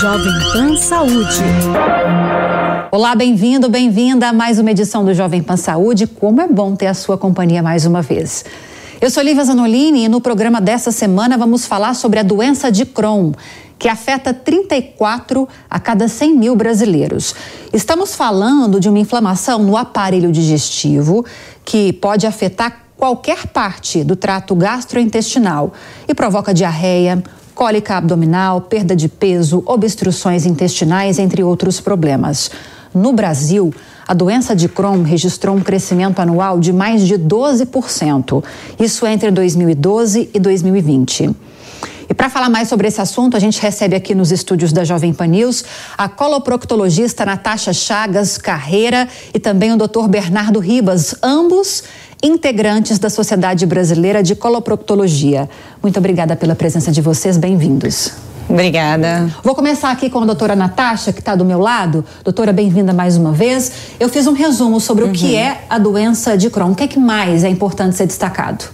Jovem Pan Saúde. Olá, bem-vindo, bem-vinda a mais uma edição do Jovem Pan Saúde. Como é bom ter a sua companhia mais uma vez. Eu sou Lívia Zanolini e no programa dessa semana vamos falar sobre a doença de Crohn, que afeta 34 a cada 100 mil brasileiros. Estamos falando de uma inflamação no aparelho digestivo que pode afetar qualquer parte do trato gastrointestinal e provoca diarreia, cólica abdominal, perda de peso, obstruções intestinais, entre outros problemas. No Brasil, a doença de Crohn registrou um crescimento anual de mais de 12%, isso entre 2012 e 2020. E para falar mais sobre esse assunto, a gente recebe aqui nos estúdios da Jovem Pan News a coloproctologista Natasha Chagas Carreira e também o Dr. Bernardo Ribas, ambos integrantes da Sociedade Brasileira de Coloproctologia. Muito obrigada pela presença de vocês, bem-vindos. Obrigada. Vou começar aqui com a doutora Natasha, que está do meu lado. Doutora, bem-vinda mais uma vez. Eu fiz um resumo sobre uhum. o que uhum. é a doença de Crohn. O que é que mais é importante ser destacado?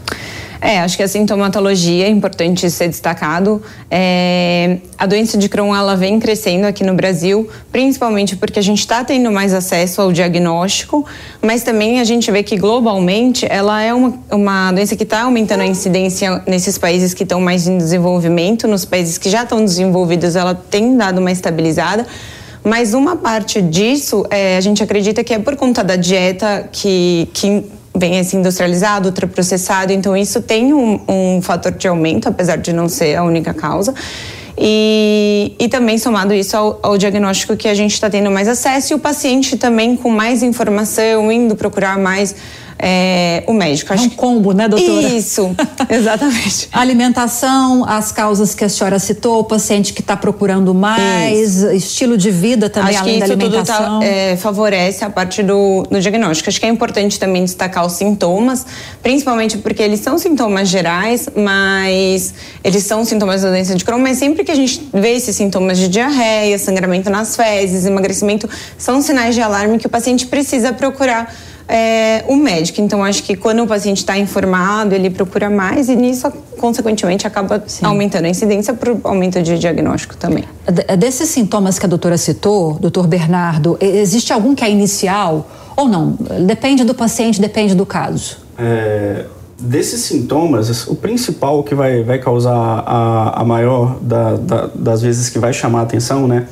É, acho que a sintomatologia é importante ser destacado. É, a doença de Crohn ela vem crescendo aqui no Brasil, principalmente porque a gente está tendo mais acesso ao diagnóstico, mas também a gente vê que globalmente ela é uma, uma doença que está aumentando a incidência nesses países que estão mais em desenvolvimento, nos países que já estão desenvolvidos ela tem dado uma estabilizada. Mas uma parte disso, é, a gente acredita que é por conta da dieta que, que vem esse industrializado, ultraprocessado, então isso tem um, um fator de aumento, apesar de não ser a única causa. E, e também somado isso ao, ao diagnóstico que a gente está tendo mais acesso e o paciente também com mais informação, indo procurar mais é, o médico. Acho é um combo, né, doutora? Isso, exatamente. Alimentação, as causas que a senhora citou, o paciente que está procurando mais, Isso. estilo de vida também, Acho além que isso Tudo tá, é, favorece a parte do, do diagnóstico. Acho que é importante também destacar os sintomas, principalmente porque eles são sintomas gerais, mas eles são sintomas da doença de Crohn, mas sempre que a gente vê esses sintomas de diarreia, sangramento nas fezes, emagrecimento, são sinais de alarme que o paciente precisa procurar é, o médico. Então, acho que quando o paciente está informado, ele procura mais e nisso, consequentemente, acaba Sim. aumentando a incidência por aumento de diagnóstico também. Desses sintomas que a doutora citou, doutor Bernardo, existe algum que é inicial ou não? Depende do paciente, depende do caso. É, desses sintomas, o principal que vai, vai causar a, a maior da, da, das vezes que vai chamar a atenção, né?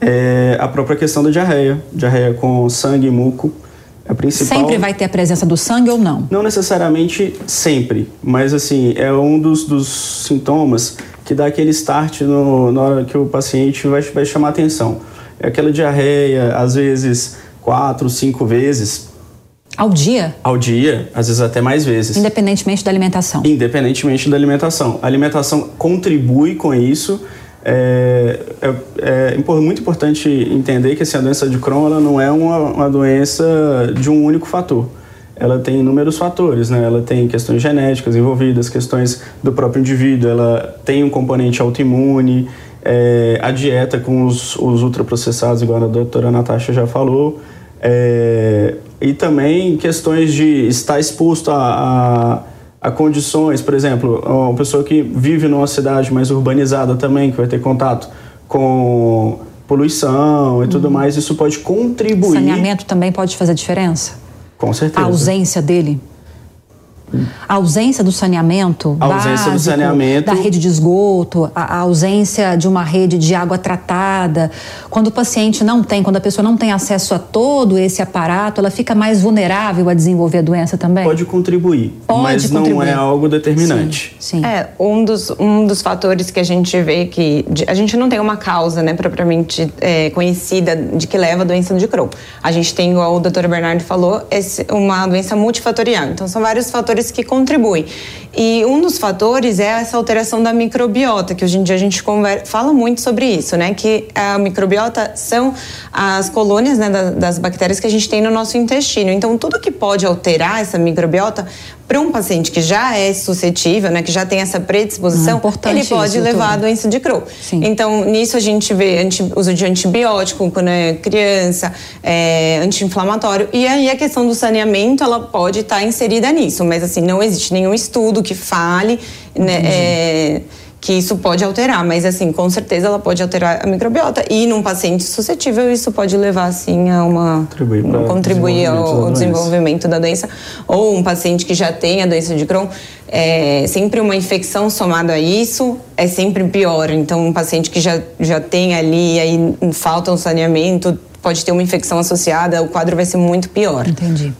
É a própria questão da diarreia. Diarreia com sangue e muco. Principal... Sempre vai ter a presença do sangue ou não? Não necessariamente sempre, mas assim, é um dos, dos sintomas que dá aquele start no, na hora que o paciente vai, vai chamar atenção. É aquela diarreia, às vezes quatro, cinco vezes. Ao dia? Ao dia, às vezes até mais vezes. Independentemente da alimentação? Independentemente da alimentação. A alimentação contribui com isso, é, é, é, muito importante entender que assim, a doença de Crohn ela não é uma, uma, doença de um único fator. Ela tem inúmeros fatores, né? Ela tem questões genéticas envolvidas, questões do próprio indivíduo, ela tem um componente autoimune, é, a dieta com os, os, ultraprocessados, igual a doutora Natasha já falou, é, e também questões de estar exposto a, a a condições, por exemplo, uma pessoa que vive numa cidade mais urbanizada também, que vai ter contato com poluição e tudo uhum. mais, isso pode contribuir. Saneamento também pode fazer diferença? Com certeza. A ausência dele? A ausência do saneamento a ausência básico, do saneamento da rede de esgoto, a, a, ausência de uma rede de água tratada. Quando o paciente não tem, quando a pessoa não tem acesso a todo esse aparato, ela fica mais vulnerável a desenvolver a doença também? Pode contribuir, Pode mas contribuir. não é algo determinante. Sim, sim. É, um dos, um dos fatores que a gente vê que a gente não tem uma causa, né, propriamente é, conhecida de que leva a doença de Crohn. A gente tem, igual o Dr. Bernardo falou, esse, uma doença multifatorial. Então, são vários fatores fatores que contribuem. E um dos fatores é essa alteração da microbiota, que hoje em dia a gente conversa, fala muito sobre isso, né? Que a microbiota são as colônias né, das bactérias que a gente tem no nosso intestino. Então, tudo que pode alterar essa microbiota para um paciente que já é suscetível, né, que já tem essa predisposição, hum, ele pode isso, levar a doença de Crohn. Sim. Então, nisso a gente vê anti, uso de antibiótico quando é criança, é, anti-inflamatório. E aí a questão do saneamento, ela pode estar tá inserida nisso, mas assim, não existe nenhum estudo que fale, né, é, que isso pode alterar, mas assim, com certeza ela pode alterar a microbiota e num paciente suscetível isso pode levar assim a uma Contribuir contribuir ao desenvolvimento da doença ou um paciente que já tem a doença de Crohn, é, sempre uma infecção somada a isso é sempre pior. Então um paciente que já já tem ali aí falta um saneamento, pode ter uma infecção associada, o quadro vai ser muito pior. Entendi.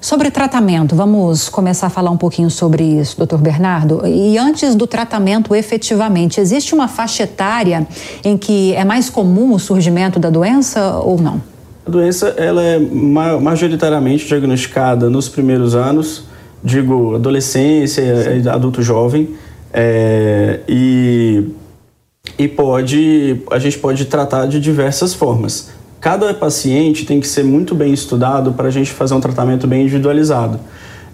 Sobre tratamento, vamos começar a falar um pouquinho sobre isso, doutor Bernardo. E antes do tratamento, efetivamente, existe uma faixa etária em que é mais comum o surgimento da doença ou não? A doença ela é ma- majoritariamente diagnosticada nos primeiros anos, digo adolescência, eh, adulto jovem, é, e, e pode a gente pode tratar de diversas formas. Cada paciente tem que ser muito bem estudado para a gente fazer um tratamento bem individualizado.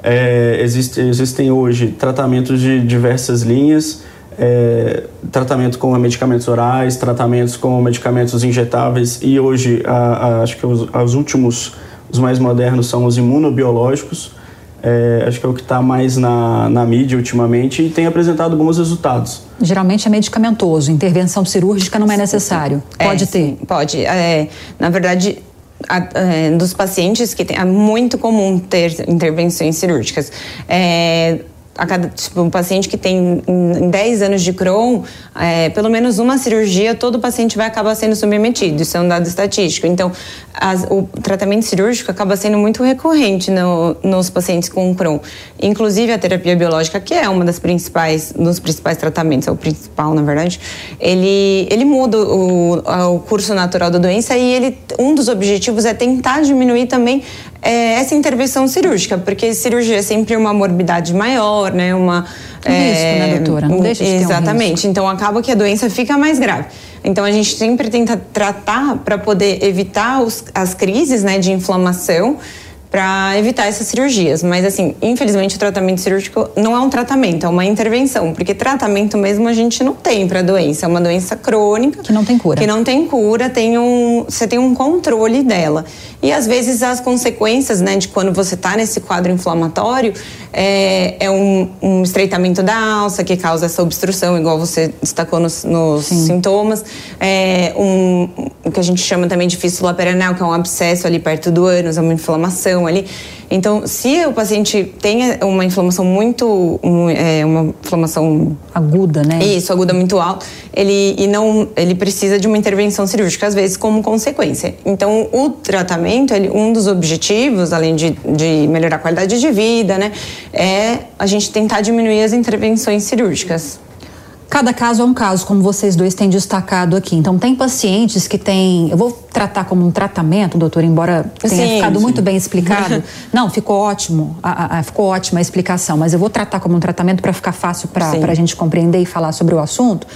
É, existe, existem hoje tratamentos de diversas linhas, é, tratamento com medicamentos orais, tratamentos com medicamentos injetáveis e hoje a, a, acho que os, os últimos, os mais modernos são os imunobiológicos. É, acho que é o que está mais na, na mídia ultimamente e tem apresentado bons resultados. Geralmente é medicamentoso, intervenção cirúrgica não é necessário. Pode É, ter. sim, pode. É, na verdade, a- é, dos pacientes que tem, é muito comum ter intervenções cirúrgicas. É, a cada tipo, um paciente que tem em em 10 anos de Crohn, é, pelo menos uma cirurgia, todo paciente vai acabar sendo submetido. Isso é um dado estatístico. Então, as- o tratamento cirúrgico acaba sendo muito recorrente no- nos pacientes com Crohn. Inclusive a terapia biológica, que é uma das principais, dos principais tratamentos, é o principal, na verdade, ele, ele muda o, o curso natural da doença e ele, um dos objetivos é tentar diminuir também é, essa intervenção cirúrgica, porque cirurgia é sempre uma morbidade maior, né? Uma, Um risco, né, doutora? Não deixa de ter um Exatamente. Então acaba que a doença fica mais grave. Então a gente sempre tenta tratar para poder evitar os- as crises né, de inflamação para evitar essas cirurgias. Mas assim, infelizmente o tratamento cirúrgico não é um tratamento, é uma intervenção, porque tratamento mesmo a gente não tem para a doença, é uma doença crônica Que não tem cura. que não tem cura, tem um, você tem um controle dela. E às vezes as consequências, né, de quando você está nesse quadro inflamatório é, é um, um estreitamento da alça que causa essa obstrução, igual você destacou nos, nos sintomas. É um, o que a gente chama também de fístula perianal, que é um abscesso ali perto do ânus, é uma inflamação ali. Então, se o paciente tem uma inflamação muito, é, uma inflamação Aguda, né? isso, aguda muito alto, ele e não, ele precisa de uma intervenção cirúrgica às vezes como consequência. Então, o tratamento, ele, um dos objetivos, além de, de melhorar a qualidade de vida, né, é a gente tentar diminuir as intervenções cirúrgicas. Cada caso é um caso, como vocês dois têm destacado aqui. Então, tem pacientes que têm. Eu vou tratar como um tratamento, doutor, embora tenha Sim, ficado sim. muito bem explicado. Não, ficou ótimo. a- a- ficou ótima a explicação, mas eu vou tratar como um tratamento para ficar fácil para a gente compreender e falar sobre o assunto.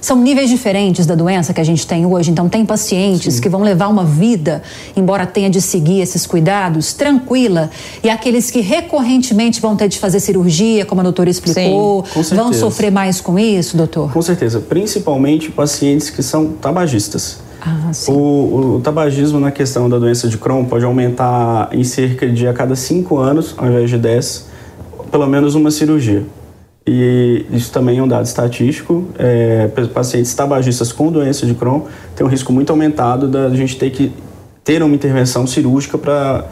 São níveis diferentes da doença que a gente tem hoje. Então, tem pacientes que vão levar uma vida, embora tenha de seguir esses cuidados, tranquila. E aqueles que recorrentemente vão ter de fazer cirurgia, como a doutora explicou, com vão sofrer mais com isso, doutor? Com certeza, principalmente pacientes que são tabagistas. Ah, sim. O, o tabagismo na questão da doença de Crohn pode aumentar em cerca de a cada 5 anos, ao invés de 10, pelo menos uma cirurgia. E isso também é um dado estatístico. É, pacientes tabagistas com doença de Crohn têm um risco muito aumentado da gente ter que ter uma intervenção cirúrgica para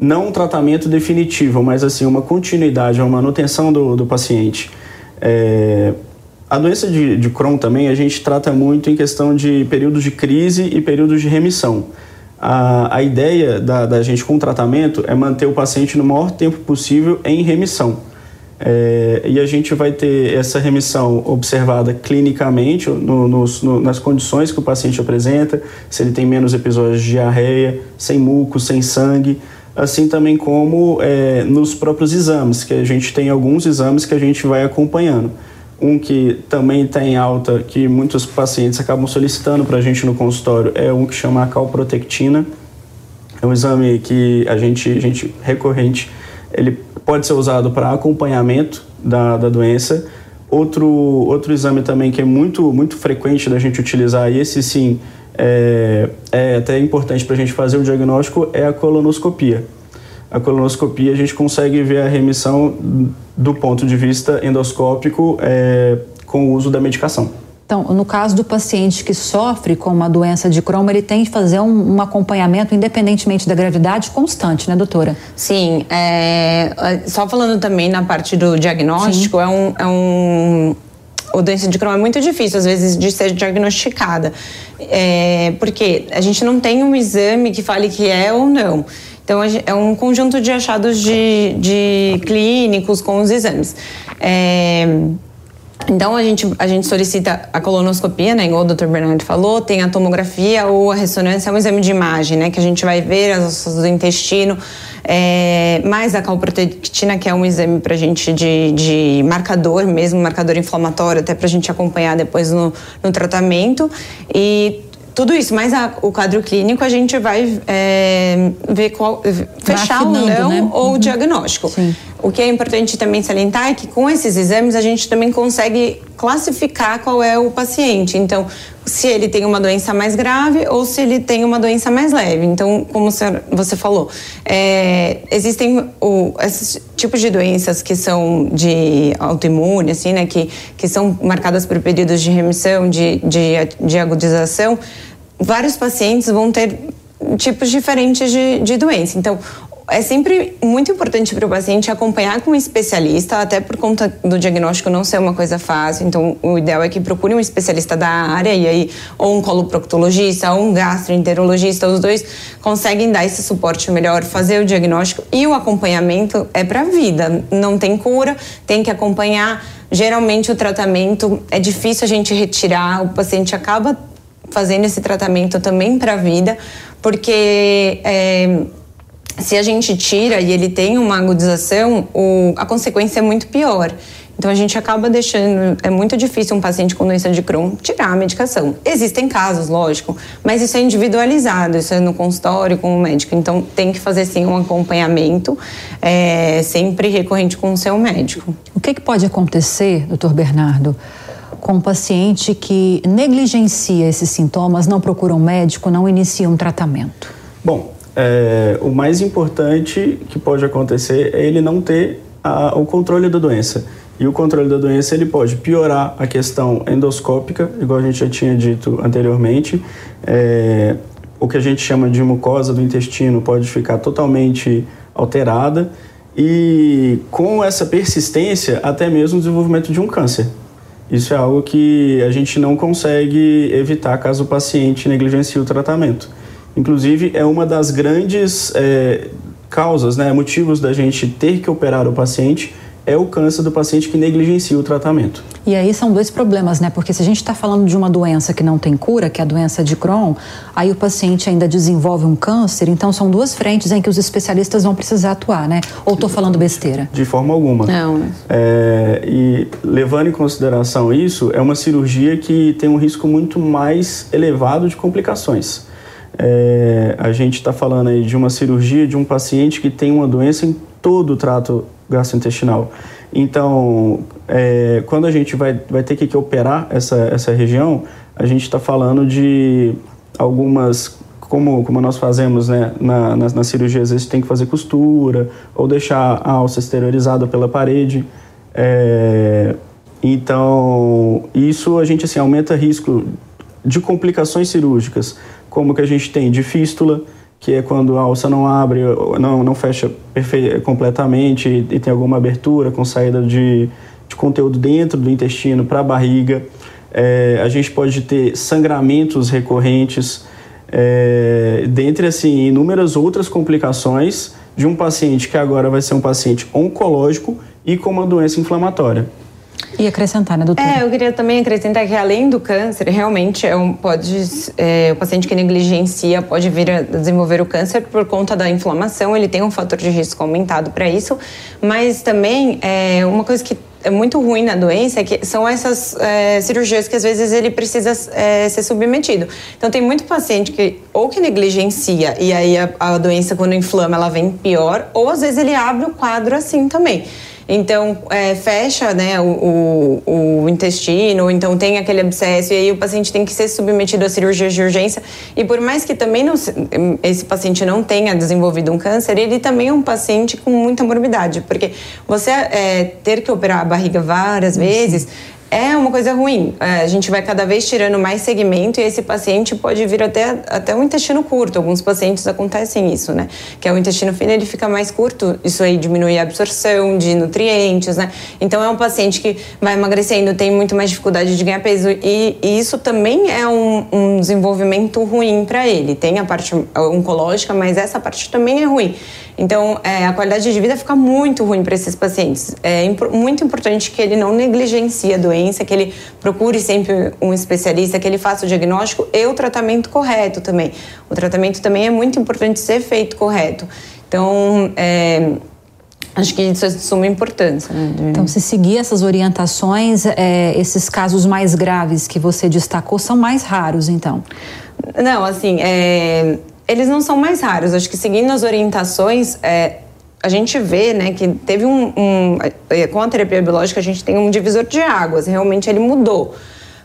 não um tratamento definitivo, mas assim uma continuidade, uma manutenção do, do paciente. É, a doença de, de Crohn também a gente trata muito em questão de períodos de crise e períodos de remissão. A, a ideia da, da gente com o tratamento é manter o paciente no maior tempo possível em remissão. É, e a gente vai ter essa remissão observada clinicamente no, no- nas condições que o paciente apresenta, se ele tem menos episódios de diarreia, sem muco, sem sangue, assim também como é, nos próprios exames, que a gente tem alguns exames que a gente vai acompanhando. Um que também está em alta, que muitos pacientes acabam solicitando para a gente no consultório, é um que chama a calprotectina. É um exame que a gente, a gente recorrente, ele pode ser usado para acompanhamento da, da doença. Outro, outro exame também que é muito, muito frequente da gente utilizar, e esse sim é, é até importante para a gente fazer o diagnóstico, é a colonoscopia. A colonoscopia a gente consegue ver a remissão do ponto de vista endoscópico é, com o uso da medicação. Então, no caso do paciente que sofre com uma doença de Crohn, ele tem que fazer um, um acompanhamento, independentemente da gravidade, constante, né, doutora? Sim. É, só falando também na parte do diagnóstico, é um, é um o doença de Crohn é muito difícil, às vezes, de ser diagnosticada. É, porque a gente não tem um exame que fale que é ou não. Então, é um conjunto de achados de, de clínicos com os exames. É, então a gente, a gente solicita a colonoscopia, né, igual o Dr. Bernardo falou, tem a tomografia ou a ressonância, é um exame de imagem, né, que a gente vai ver as ossas do intestino, é, mais a calprotectina, que é um exame para a gente de, de marcador mesmo, marcador inflamatório, até para a gente acompanhar depois no, no tratamento. E tudo isso, mas a, o quadro clínico a gente vai é, ver qual, fechar ou não né? ou uhum. o diagnóstico. Sim. O que é importante também salientar é que com esses exames a gente também consegue classificar qual é o paciente. Então, se ele tem uma doença mais grave ou se ele tem uma doença mais leve. Então, como você falou, é, existem o, esses tipos de doenças que são de autoimune, assim, né, que, que são marcadas por períodos de remissão, de, de, de agudização vários pacientes vão ter tipos diferentes de, de doença. Então, é sempre muito importante para o paciente acompanhar com um especialista, até por conta do diagnóstico não ser uma coisa fácil. Então, o ideal é que procure um especialista da área, e aí, ou um coloproctologista, ou um gastroenterologista, os dois conseguem dar esse suporte melhor, fazer o diagnóstico e o acompanhamento é para a vida. Não tem cura, tem que acompanhar. Geralmente, o tratamento é difícil a gente retirar, o paciente acaba fazendo esse tratamento também para a vida, porque é, se a gente tira e ele tem uma agudização, o, a consequência é muito pior. Então a gente acaba deixando. É muito difícil um paciente com doença de Crohn tirar a medicação. Existem casos, lógico, mas isso é individualizado, isso é no consultório com o médico. Então tem que fazer sim um acompanhamento é, sempre recorrente com o seu médico. O que, que pode acontecer, doutor Bernardo? com um paciente que negligencia esses sintomas, não procura um médico, não inicia um tratamento? Bom, é, o mais importante que pode acontecer é ele não ter a, o controle da doença. E o controle da doença ele pode piorar a questão endoscópica, igual a gente já tinha dito anteriormente. É, o que a gente chama de mucosa do intestino pode ficar totalmente alterada e com essa persistência até mesmo o desenvolvimento de um câncer. Isso é algo que a gente não consegue evitar caso o paciente negligencie o tratamento. Inclusive, é uma das grandes é, causas, né, motivos da gente ter que operar o paciente é o câncer do paciente que negligencia o tratamento. E aí são dois problemas, né? Porque se a gente está falando de uma doença que não tem cura, que é a doença de Crohn, aí o paciente ainda desenvolve um câncer, então são duas frentes em que os especialistas vão precisar atuar, né? Ou estou falando besteira? De forma alguma. Não. É, e levando em consideração isso, é uma cirurgia que tem um risco muito mais elevado de complicações. É, a gente está falando aí de uma cirurgia de um paciente que tem uma doença em todo o trato gastrointestinal. Então, é, quando a gente vai, vai ter que, que operar essa, essa região, a gente está falando de algumas como, como nós fazemos né, na, na, na, cirurgia, às vezes tem que fazer costura ou deixar a alça exteriorizada pela parede. É, então, isso a gente assim, aumenta risco de complicações cirúrgicas, como que a gente tem de fístula, que é quando a alça não abre, não, não fecha completamente e, e tem alguma abertura com saída de, de conteúdo dentro do intestino para a barriga. É, a gente pode ter sangramentos recorrentes, é, dentre assim, inúmeras outras complicações de um paciente que agora vai ser um paciente oncológico e com uma doença inflamatória. E acrescentar, né, doutora? É, eu queria também acrescentar que além do câncer, realmente é um, pode, é, o paciente que negligencia pode vir a desenvolver o câncer por conta da inflamação, ele tem um fator de risco aumentado para isso, mas também é uma coisa que é muito ruim na doença é que são essas é, cirurgias que às vezes ele precisa é, ser submetido. Então tem muito paciente que ou que negligencia e aí a, a doença quando inflama ela vem pior, ou às vezes ele abre o quadro assim também. Então, é, fecha né, o, o, o, intestino, então tem aquele abscesso, e aí o paciente tem que ser submetido a cirurgia de urgência. E por mais que também não, esse paciente não tenha desenvolvido um câncer, ele também é um paciente com muita morbidade, porque você é, ter que operar a barriga várias vezes é uma coisa ruim. É, a gente vai cada vez tirando mais segmento e esse paciente pode vir até, até o intestino curto. Alguns pacientes acontecem isso, né? Que é o intestino fino, ele fica mais curto. Isso aí diminui a absorção de nutrientes, né? Então é um paciente que vai emagrecendo, tem muito mais dificuldade de ganhar peso e, e isso também é um, um desenvolvimento ruim para ele. Tem a parte oncológica, mas essa parte também é ruim. Então, é, a qualidade de vida fica muito ruim para esses pacientes. É imp muito importante que ele não negligencie a doença, que ele procure sempre um especialista, que ele faça o diagnóstico e o tratamento correto também. O tratamento também é muito importante ser feito correto. Então, é, Acho que isso é de suma importância. Né? Então, se seguir essas orientações, é, esses casos mais graves que você destacou são mais raros, então? Não, assim, é, eles não são mais raros. Acho que seguindo as orientações, é, a gente vê né, que teve um, um, é, Com a terapia biológica, a gente tem um divisor de águas, realmente ele mudou.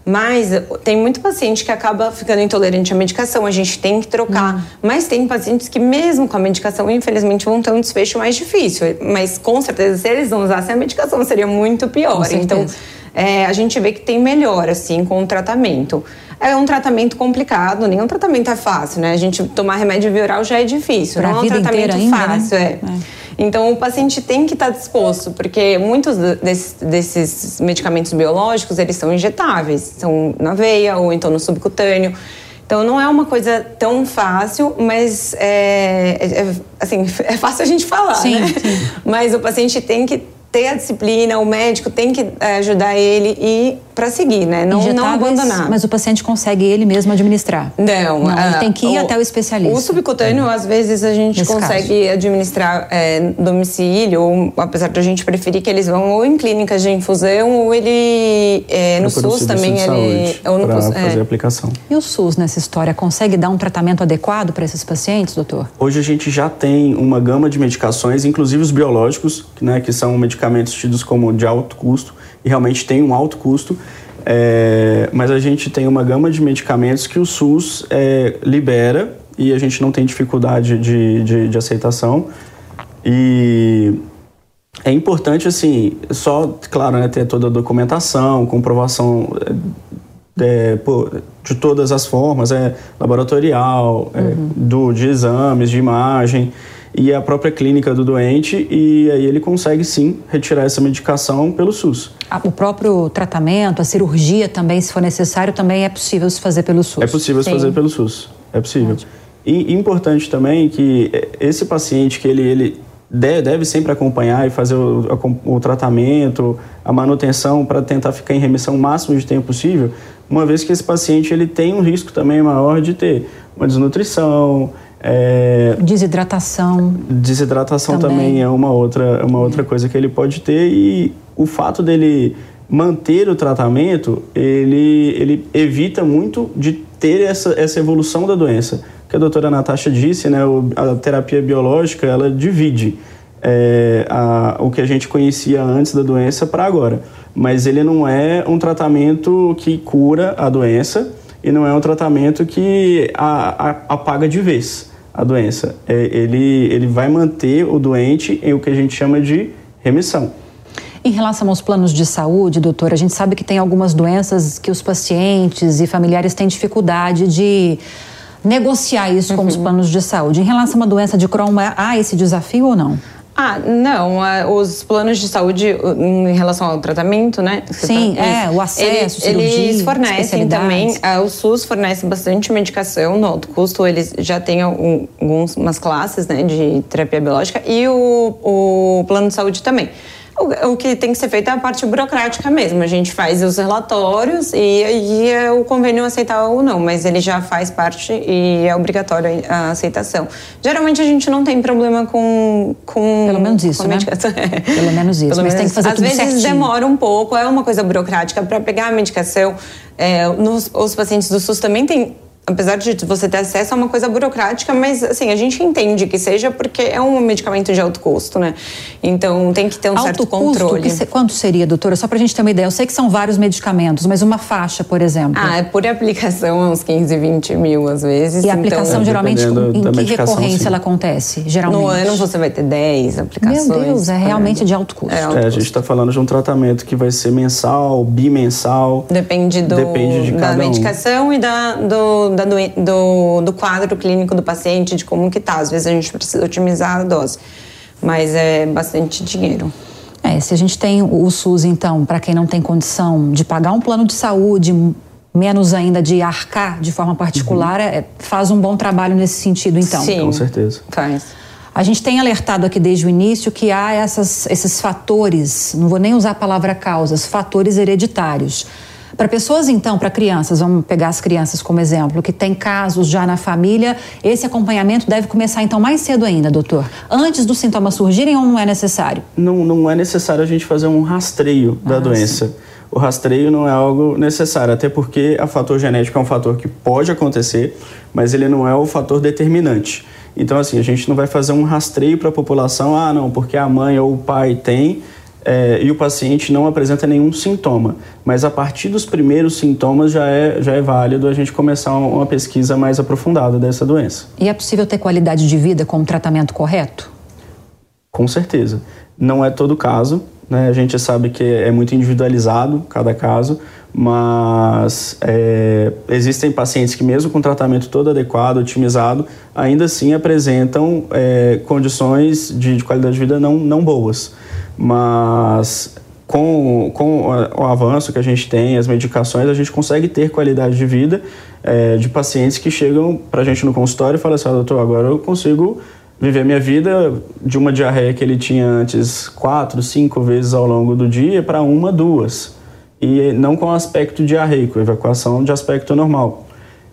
Mas tem muito paciente que acaba ficando intolerante à medicação, a gente tem que trocar. Hum. Mas tem pacientes que, mesmo com a medicação, infelizmente vão ter um desfecho mais difícil. Mas com certeza, se eles não usassem a medicação, seria muito pior. Então, é, a gente vê que tem melhora, assim, com o tratamento. É um tratamento complicado, nenhum tratamento é fácil, né? A gente tomar remédio via oral já é difícil, pra não é um tratamento ainda, né? fácil, né? é. é. Então, o paciente tem que estar disposto, porque muitos desses, desses medicamentos biológicos, eles são injetáveis, são na veia ou então no subcutâneo. Então não é uma coisa tão fácil, mas é, é, é assim, é fácil a gente falar, sim, né? Sim. Mas o paciente tem que ter a disciplina, o médico tem que é, ajudar ele e para seguir, né? Não, não abandonar. Mas o paciente consegue ele mesmo administrar? Não. não ele tem que ir o, até o especialista. O subcutâneo, é. às vezes, a gente Nesse consegue caso. administrar é, domicílio, ou, apesar de a gente preferir que eles vão ou em clínicas de infusão, ou ele é, no SUS também ele. Ou no, para fazer a aplicação. E o SUS nessa história consegue dar um tratamento adequado para esses pacientes, doutor? Hoje a gente já tem uma gama de medicações, inclusive os biológicos, né, que são medicamentos tidos como de alto custo e realmente tem um alto custo. É, mas a gente tem uma gama de medicamentos que o SUS é, libera e a gente não tem dificuldade de, de, de, aceitação. E é importante, assim, só, claro, né, ter toda a documentação, comprovação é, de todas as formas, é laboratorial, é, uhum. do, de exames, de imagem e a própria clínica do doente e aí ele consegue sim retirar essa medicação pelo SUS. O próprio tratamento, a cirurgia também, se for necessário, também é possível se fazer pelo SUS? É possível se fazer pelo SUS, é possível. Ótimo. E importante também que esse paciente que ele, ele deve sempre acompanhar e fazer o, o tratamento, a manutenção para tentar ficar em remissão o máximo de tempo possível, uma vez que esse paciente ele tem um risco também maior de ter uma desnutrição, é, desidratação. Desidratação também. também, é uma outra, uma outra coisa que ele pode ter e o fato dele manter o tratamento, ele, ele evita muito de ter essa, essa evolução da doença. Que a doutora Natasha disse, né, a terapia biológica, ela divide é, a, o que a gente conhecia antes da doença para agora. Mas ele não é um tratamento que cura a doença e não é um tratamento que a, a, apaga de vez a doença. É, ele, ele vai manter o doente em o que a gente chama de remissão. Em relação aos planos de saúde, doutor, a gente sabe que tem algumas doenças que os pacientes e familiares têm dificuldade de negociar isso uhum. com os uhum. planos de saúde. Em relação a uma doença de Crohn, há esse desafio ou não? Ah, não. Os planos de saúde em relação ao tratamento, né? Sim, tá, é, o acesso, eles, cirurgia, Eles fornecem também, o SUS fornece bastante medicação no alto custo, eles já têm algumas classes né, de terapia biológica e o, o plano de saúde também. O, o, que tem que ser feito é a parte burocrática mesmo. A gente faz os relatórios e aí é o convênio aceitar ou não, mas ele já faz parte e é obrigatório a aceitação. Geralmente a gente não tem problema com. com Pelo menos isso, né? Pelo menos isso. Pelo mas menos, tem que fazer às vezes certinho. demora um pouco, é uma coisa burocrática para pegar a medicação. É, nos, os pacientes do SUS também têm apesar de você ter acesso a uma coisa burocrática, mas assim, a gente entende que seja porque é um medicamento de alto custo, né? Então tem que ter um alto certo custo, controle. Que, quanto seria, doutora? Só pra gente ter uma ideia. Eu sei que são vários medicamentos, mas uma faixa, por exemplo. Ah, é por aplicação é uns 15, 20 mil às vezes. E a aplicação então, geralmente em que recorrência sim. ela acontece? Geralmente. No ano você vai ter 10 aplicações. Meu Deus, é realmente de alto custo. É, alto É, a custo. gente está falando de um tratamento que vai ser mensal, bimensal. Depende, do, Depende de da cada um. medicação e da, do, da doen- do, do quadro clínico do paciente, de como que tá. Às vezes a gente precisa otimizar a dose, mas é bastante dinheiro. É, se a gente tem o SUS, então, para quem não tem condição de pagar um plano de saúde, menos ainda de arcar de forma particular, é, faz um bom trabalho nesse sentido, então. Sim. Com certeza. Faz. A gente tem alertado aqui desde o início que há essas, esses fatores, não vou nem usar a palavra causas, fatores hereditários. Para pessoas, então, para crianças, vamos pegar as crianças como exemplo, que tem casos já na família, esse acompanhamento deve começar, então, mais cedo ainda, doutor? Antes dos sintomas surgirem ou não é necessário? Não, não é necessário a gente fazer um rastreio da Ah, doença. O rastreio não é algo necessário, até porque a fator genético é um fator que pode acontecer, mas ele não é o fator determinante. Então, assim, a gente não vai fazer um rastreio para a população, ah, não, porque a mãe ou o pai tem é, e o paciente não apresenta nenhum sintoma. Mas a partir dos primeiros sintomas já é, já é válido a gente começar uma, pesquisa mais aprofundada dessa doença. E é possível ter qualidade de vida com o tratamento correto? Com certeza. Não é todo caso, né? A gente sabe que é muito individualizado cada caso, mas é, existem pacientes que mesmo com tratamento todo adequado, otimizado, ainda assim apresentam é, condições de, de qualidade de vida não, não boas. Mas com, com o avanço que a gente tem, as medicações, a gente consegue ter qualidade de vida é, de pacientes que chegam para a gente no consultório e falam assim, ah, doutor, agora eu consigo viver minha vida de uma diarreia que ele tinha antes quatro, cinco vezes ao longo do dia para uma, duas. E não com aspecto diarreico, evacuação de aspecto normal.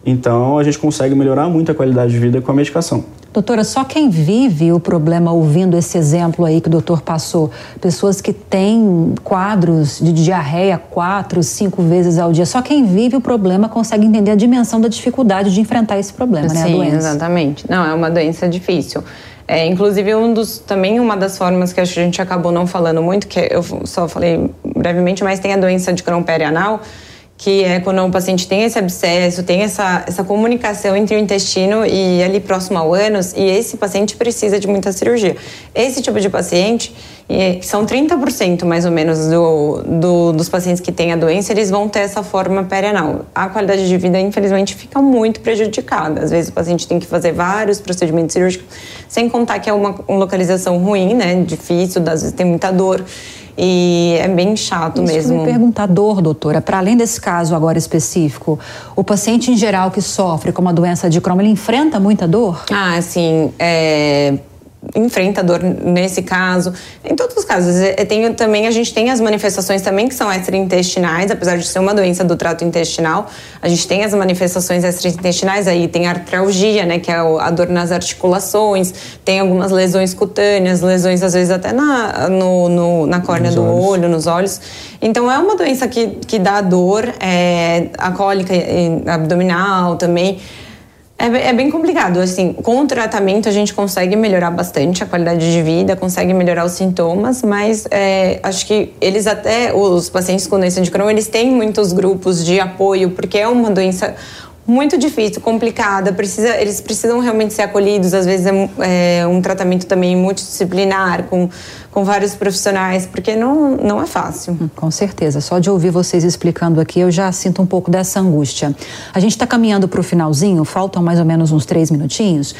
Então a gente consegue melhorar muito a qualidade de vida com a medicação. Doutora, só quem vive o problema ouvindo esse exemplo aí que o doutor passou, pessoas que têm quadros de diarreia quatro, cinco vezes ao dia, só quem vive o problema consegue entender a dimensão da dificuldade de enfrentar esse problema, né? A Sim, exatamente. Não, é uma doença difícil. É, inclusive, um dos, também uma das formas que a gente acabou não falando muito, que eu só falei brevemente, mas tem a doença de Crohn perianal, que é quando o paciente tem esse abscesso, tem essa, essa comunicação entre o intestino e ali próximo ao ânus, e esse paciente precisa de muita cirurgia. Esse tipo de paciente, são 30% mais ou menos do, do, dos pacientes que têm a doença, eles vão ter essa forma perianal. A qualidade de vida, infelizmente, fica muito prejudicada. Às vezes o paciente tem que fazer vários procedimentos cirúrgicos, sem contar que é uma, uma localização ruim, né? Difícil, às vezes tem muita dor. E é bem chato Isso mesmo. Eu me perguntar, dor, doutora, para além desse caso agora específico, o paciente em geral que sofre com uma doença de Crohn, ele enfrenta muita dor? Ah, assim, é, enfrenta dor nesse caso. Em todos os casos, é, tem, também a gente tem as manifestações também que são extraintestinais, apesar de ser uma doença do trato intestinal, a gente tem as manifestações extraintestinais, aí tem artralgia, né, que é a dor nas articulações, tem algumas lesões cutâneas, lesões às vezes até na, no, no- na córnea Nos do olhos. olho, nos olhos. Então é uma doença que, que dá dor, é, a cólica abdominal também. É, é bem complicado, assim, com o tratamento a gente consegue melhorar bastante a qualidade de vida, consegue melhorar os sintomas, mas é, acho que eles até, os pacientes com doença de Crohn, eles têm muitos grupos de apoio, porque é uma doença muito difícil, complicada, precisa, eles precisam realmente ser acolhidos, às vezes é, um- é um tratamento também multidisciplinar, com, com vários profissionais, porque não, não é fácil. Com certeza. Só de ouvir vocês explicando aqui, eu já sinto um pouco dessa angústia. A gente está caminhando para o finalzinho, faltam mais ou menos uns três minutinhos.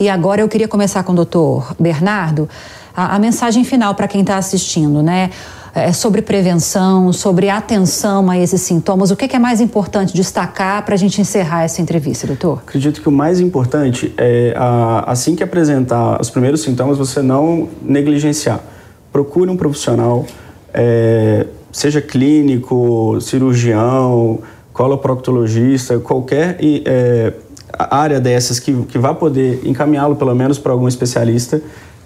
E agora eu queria começar com o doutor Bernardo. A, a mensagem final para quem está assistindo, né? É sobre prevenção, sobre atenção a esses sintomas. O que, que é mais importante destacar para a gente encerrar essa entrevista, doutor? Acredito que o mais importante é, a- assim que apresentar os primeiros sintomas, você não negligenciar. Procure um profissional, é, seja clínico, cirurgião, coloproctologista, qualquer é, área dessas que, que vá poder encaminhá-lo pelo menos para algum especialista.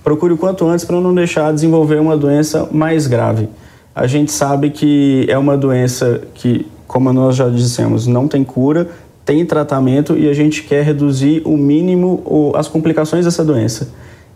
Procure o quanto antes para não deixar desenvolver uma doença mais grave. A gente sabe que é uma doença que, como nós já dissemos, não tem cura, tem tratamento e a gente quer reduzir o mínimo as complicações dessa doença.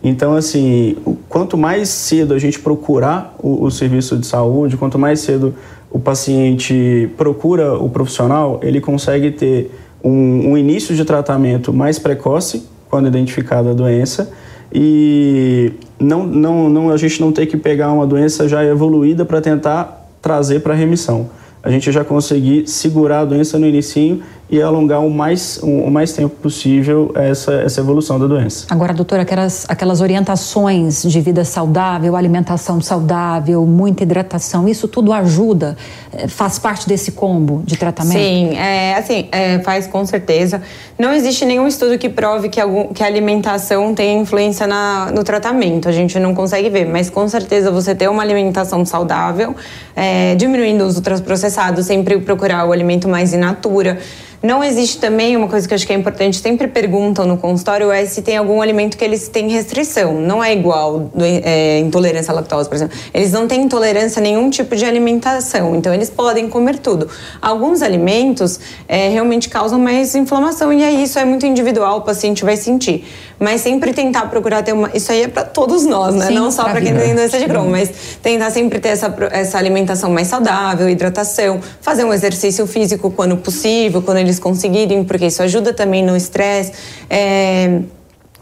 Então, assim, quanto mais cedo a gente procurar o, o serviço de saúde, quanto mais cedo o paciente procura o profissional, ele consegue ter um, um início de tratamento mais precoce quando identificada a doença e não, não, não, a gente não ter que pegar uma doença já evoluída para tentar trazer para remissão. A gente já conseguir segurar a doença no início e alongar o mais, o mais tempo possível essa, essa evolução da doença. Agora, doutora, aquelas, aquelas orientações de vida saudável, alimentação saudável, muita hidratação, isso tudo ajuda? Eh, faz parte desse combo de tratamento? Sim, é, assim, é, faz com certeza. Não existe nenhum estudo que prove que, algum, que a alimentação tem influência na, no tratamento. A gente não consegue ver, mas com certeza você ter uma alimentação saudável, é, diminuindo os ultraprocessados, sempre procurar o alimento mais in natura. Não existe também uma coisa que eu acho que é importante, sempre perguntam no consultório, é se tem algum alimento que eles têm restrição. Não é igual é, intolerância à lactose, por exemplo. Eles não têm intolerância a nenhum tipo de alimentação, então eles podem comer tudo. Alguns alimentos é, realmente causam mais inflamação e aí isso é muito individual, o paciente vai sentir. Mas sempre tentar procurar ter uma. Isso aí é para todos nós, né? Sim, não só para quem tem doença de Crohn, mas tentar sempre ter essa, essa alimentação mais saudável, hidratação, fazer um exercício físico quando possível, quando eles conseguirem, porque isso ajuda também no estresse. É,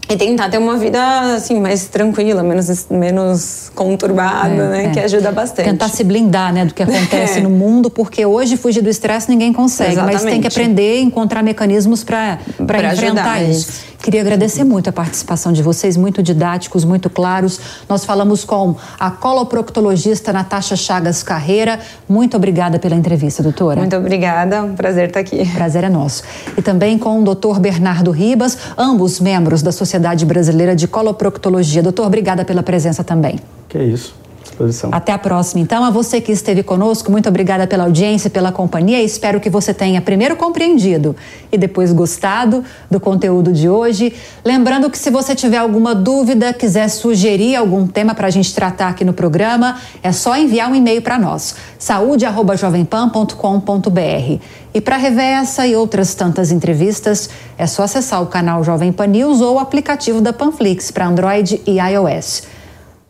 e tentar ter uma vida assim mais tranquila, menos, menos conturbada, é, né? É. Que ajuda bastante. Tentar se blindar, né, do que acontece é. no mundo, porque hoje fugir do estresse ninguém consegue, Exatamente. mas tem que aprender, encontrar mecanismos para enfrentar isso. isso. Queria agradecer muito a participação de vocês, muito didáticos, muito claros. Nós falamos com a coloproctologista Natasha Chagas Carreira. Muito obrigada pela entrevista, doutora. Muito obrigada, um prazer estar aqui. Prazer é nosso. E também com o doutor Bernardo Ribas, ambos membros da Sociedade Brasileira de Coloproctologia. Doutor, obrigada pela presença também. Que é isso disposição. Até a próxima. Então, a você que esteve conosco, muito obrigada pela audiência, pela companhia. Espero que você tenha primeiro compreendido e depois gostado do conteúdo de hoje. Lembrando que se você tiver alguma dúvida, quiser sugerir algum tema para a gente tratar aqui no programa, é só enviar um e-mail para nós, saúde@jovempan.com.br. E para rever essa e outras tantas entrevistas, é só acessar o canal Jovem Pan News ou o aplicativo da Panflix para Android e iOS.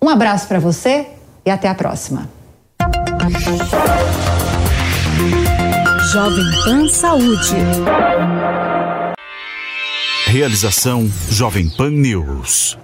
Um abraço para você e até a próxima. Jovem Pan Saúde. Realização Jovem Pan News.